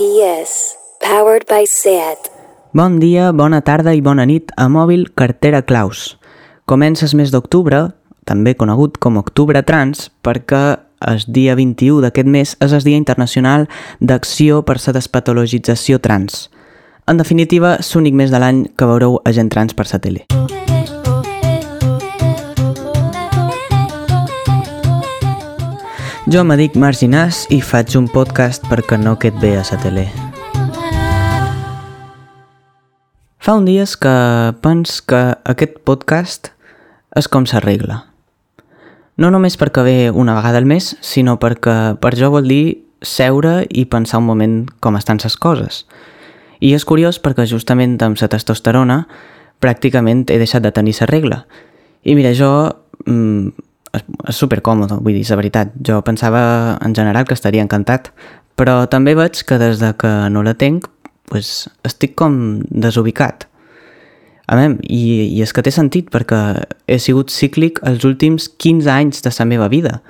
GPS, powered by SEAT. Bon dia, bona tarda i bona nit a Mòbil Cartera Claus. Comença el mes d'octubre, també conegut com Octubre Trans, perquè el dia 21 d'aquest mes és el Dia Internacional d'Acció per la Despatologització Trans. En definitiva, l'únic mes de l'any que veureu a gent trans per la tele. Jo me dic Marginàs i faig un podcast perquè no qued bé a la tele. Fa un dies que pens que aquest podcast és com s'arregla. No només perquè ve una vegada al mes, sinó perquè per jo vol dir seure i pensar un moment com estan les coses. I és curiós perquè justament amb la testosterona pràcticament he deixat de tenir la regla. I mira, jo mm, és, és supercòmode, vull dir, la veritat. Jo pensava en general que estaria encantat, però també veig que des de que no la tenc, pues, estic com desubicat. A mi, i, i és que té sentit perquè he sigut cíclic els últims 15 anys de la meva vida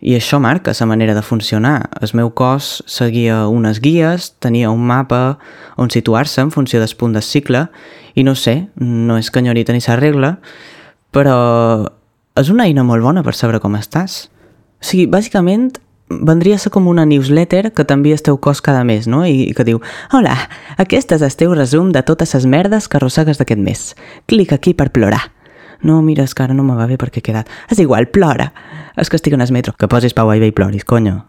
i això marca la manera de funcionar. El meu cos seguia unes guies, tenia un mapa on situar-se en funció del punt del cicle i no sé, no és que enyori tenir la regla, però és una eina molt bona per saber com estàs. O sigui, bàsicament, vendria a ser com una newsletter que t'envia el teu cos cada mes, no? I, I que diu, hola, aquest és el teu resum de totes les merdes que arrossegues d'aquest mes. Clic aquí per plorar. No, mira, és que ara no me va bé perquè he quedat. És igual, plora. És que estic en el metro. Que posis Pau Aiba i ploris, conyo.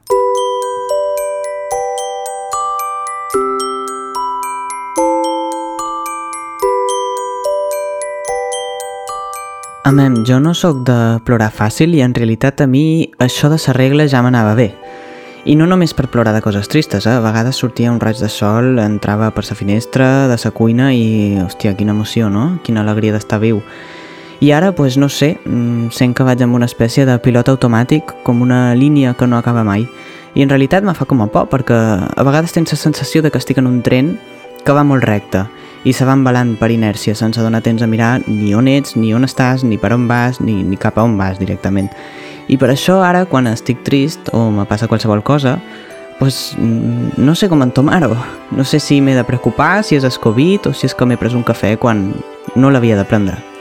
Amem, jo no sóc de plorar fàcil i en realitat a mi això de sa regla ja m'anava bé. I no només per plorar de coses tristes, eh? a vegades sortia un raig de sol, entrava per sa finestra de sa cuina i, hòstia, quina emoció, no? Quina alegria d'estar viu. I ara, pues, no sé, mm, sent que vaig amb una espècie de pilot automàtic, com una línia que no acaba mai. I en realitat me fa com a por, perquè a vegades tens la sensació de que estic en un tren que va molt recte i se va embalant per inèrcia sense donar temps a mirar ni on ets, ni on estàs, ni per on vas, ni, ni cap a on vas directament. I per això ara, quan estic trist o me passa qualsevol cosa, pues, no sé com entomar-ho. No sé si m'he de preocupar, si és el Covid o si és que m'he pres un cafè quan no l'havia de prendre.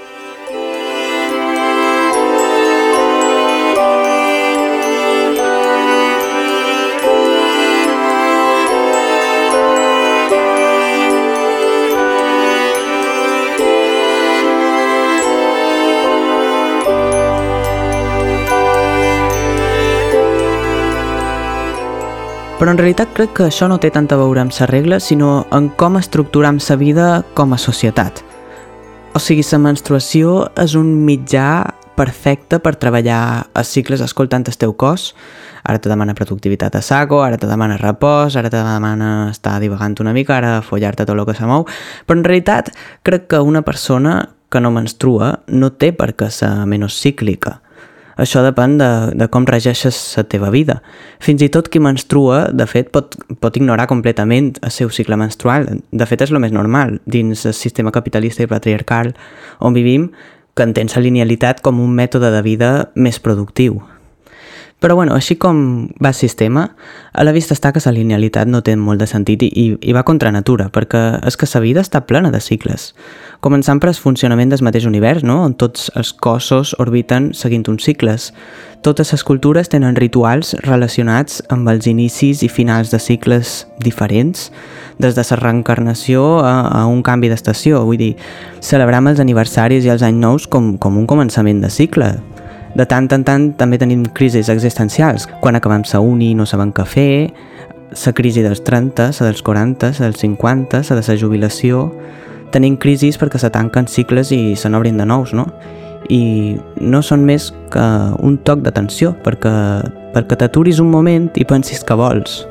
Però en realitat crec que això no té tant a veure amb sa regla, sinó en com estructuram sa vida com a societat. O sigui, la menstruació és un mitjà perfecte per treballar els cicles escoltant el teu cos. Ara te demana productivitat a saco, ara te demana repòs, ara te demana estar divagant una mica, ara follar-te tot el que se mou. Però en realitat crec que una persona que no menstrua no té per què ser menys cíclica. Això depèn de, de com regeixes la teva vida. Fins i tot qui menstrua, de fet, pot, pot ignorar completament el seu cicle menstrual. De fet, és el més normal dins el sistema capitalista i patriarcal on vivim, que entén la linealitat com un mètode de vida més productiu. Però bueno, així com va el sistema, a la vista està que la linealitat no té molt de sentit i, i va contra natura, perquè és que la vida està plena de cicles. Començant per el funcionament del mateix univers, no? on tots els cossos orbiten seguint uns cicles. Totes les cultures tenen rituals relacionats amb els inicis i finals de cicles diferents, des de la reencarnació a, a un canvi d'estació. Vull dir, celebram els aniversaris i els anys nous com, com un començament de cicle, de tant en tant també tenim crisis existencials. Quan acabem sa uni no sabem què fer, la crisi dels 30, la dels 40, la dels 50, la de la jubilació... Tenim crisis perquè se tanquen cicles i se n'obrin de nous, no? I no són més que un toc d'atenció, perquè, perquè t'aturis un moment i pensis que vols.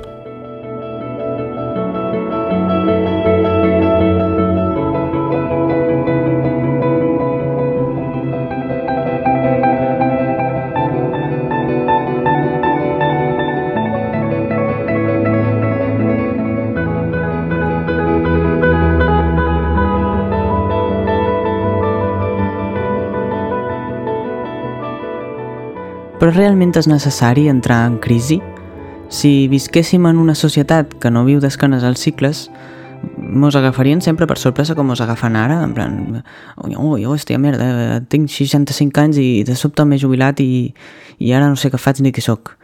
Però realment és necessari entrar en crisi? Si visquéssim en una societat que no viu d'esquenes als cicles, mos agafarien sempre per sorpresa com mos agafen ara, en plan, ui, ui, hòstia, merda, tinc 65 anys i de sobte m'he jubilat i, i ara no sé què faig ni qui sóc.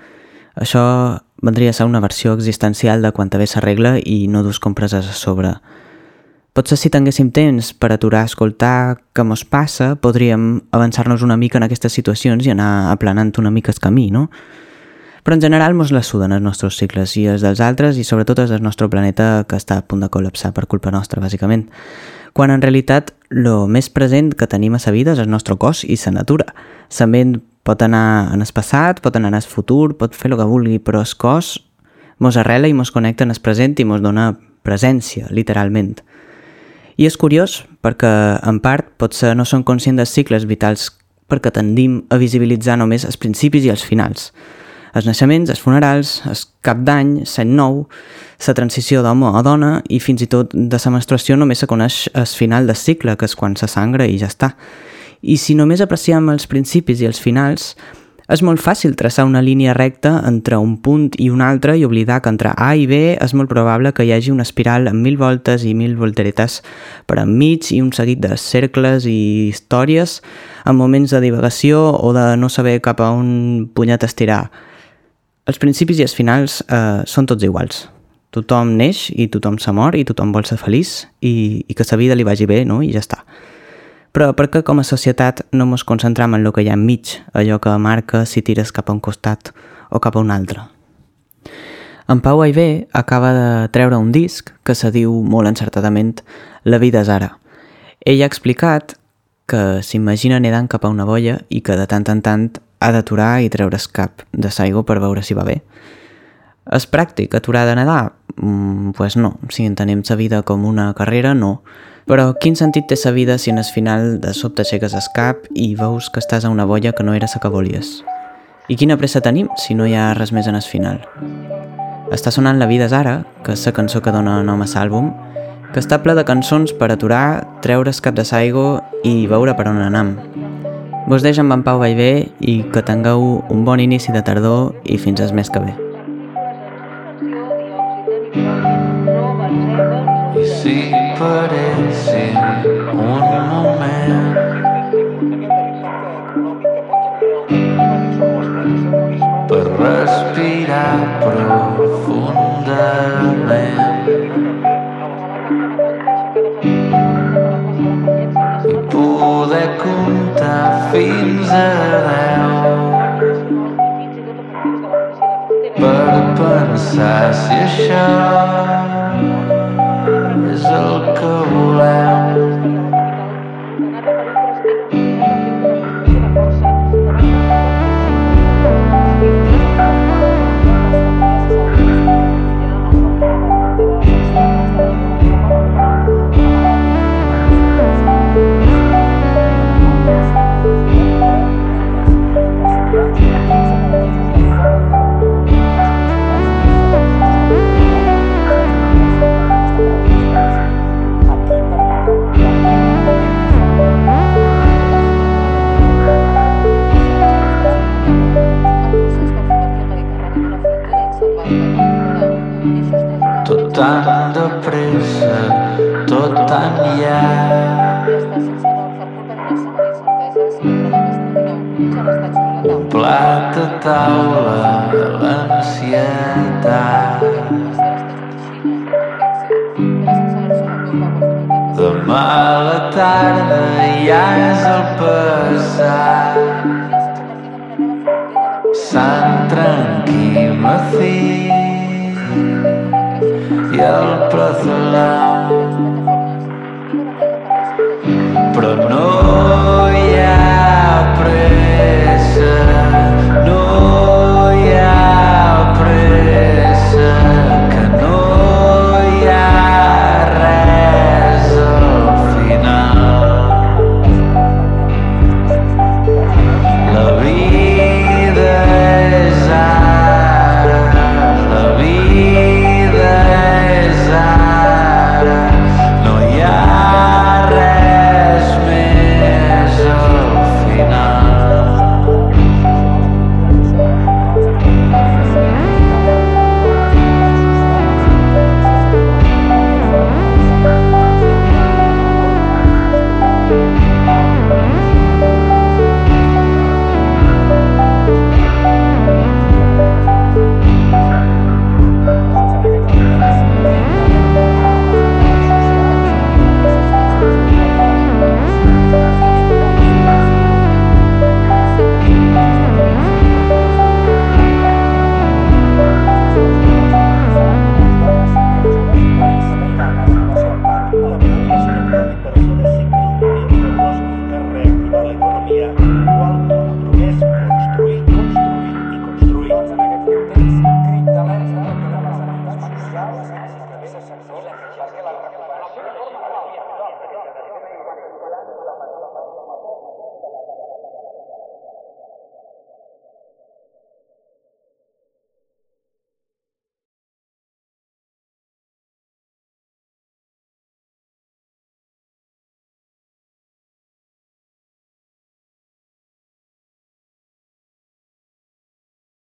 Això vendria a ser una versió existencial de quanta bé s'arregla i no dus compreses a sobre. Potser si tinguéssim temps per aturar escoltar què mos passa, podríem avançar-nos una mica en aquestes situacions i anar aplanant una mica el camí, no? Però en general mos la suden els nostres cicles i els dels altres i sobretot els del nostre planeta que està a punt de col·lapsar per culpa nostra, bàsicament. Quan en realitat lo més present que tenim a sa vida és el nostre cos i sa natura. Sa ment pot anar en el passat, pot anar en el futur, pot fer el que vulgui, però el cos mos arrela i mos connecta en el present i mos dona presència, literalment. I és curiós perquè, en part, potser no som conscients dels cicles vitals perquè tendim a visibilitzar només els principis i els finals. Els naixements, els funerals, el cap d'any, l'any nou, la transició d'home a dona i fins i tot de la menstruació només se coneix el final del cicle, que és quan se sangra i ja està. I si només apreciem els principis i els finals, és molt fàcil traçar una línia recta entre un punt i un altre i oblidar que entre A i B és molt probable que hi hagi una espiral amb mil voltes i mil volteretes per enmig i un seguit de cercles i històries en moments de divagació o de no saber cap a un punyet estirar. Els principis i els finals eh, són tots iguals. Tothom neix i tothom se mor i tothom vol ser feliç i, i que sa vida li vagi bé, no? I ja està. Però per què com a societat no ens concentram en el que hi ha enmig, allò que marca si tires cap a un costat o cap a un altre? En Pau Aivé acaba de treure un disc que se diu molt encertadament La vida és ara. Ell ha explicat que s'imagina nedant cap a una boia i que de tant en tant ha d'aturar i treure's cap de s'aigua per veure si va bé. És pràctic aturar de nedar? Mm, pues no, si entenem sa vida com una carrera, no. Però quin sentit té sa vida si en el final de sobte aixeques el cap i veus que estàs a una boia que no era la que volies? I quina pressa tenim si no hi ha res més en el final? Està sonant La vida és ara, que és la cançó que dona nom a l'àlbum, que està ple de cançons per aturar, treure's cap de saigo i veure per on anam. Vos deixo amb en Pau Vallvé i que tingueu un bon inici de tardor i fins el mes que ve. I si paréssim profundament i poder comptar fins a deu. Per pensar si això és el que Tot tan de pressa, tot tan llarg. Un plat a taula, l'ansietat. Demà a la tarda ja és el passat. Sant tranquil mací i el prezolam. Però no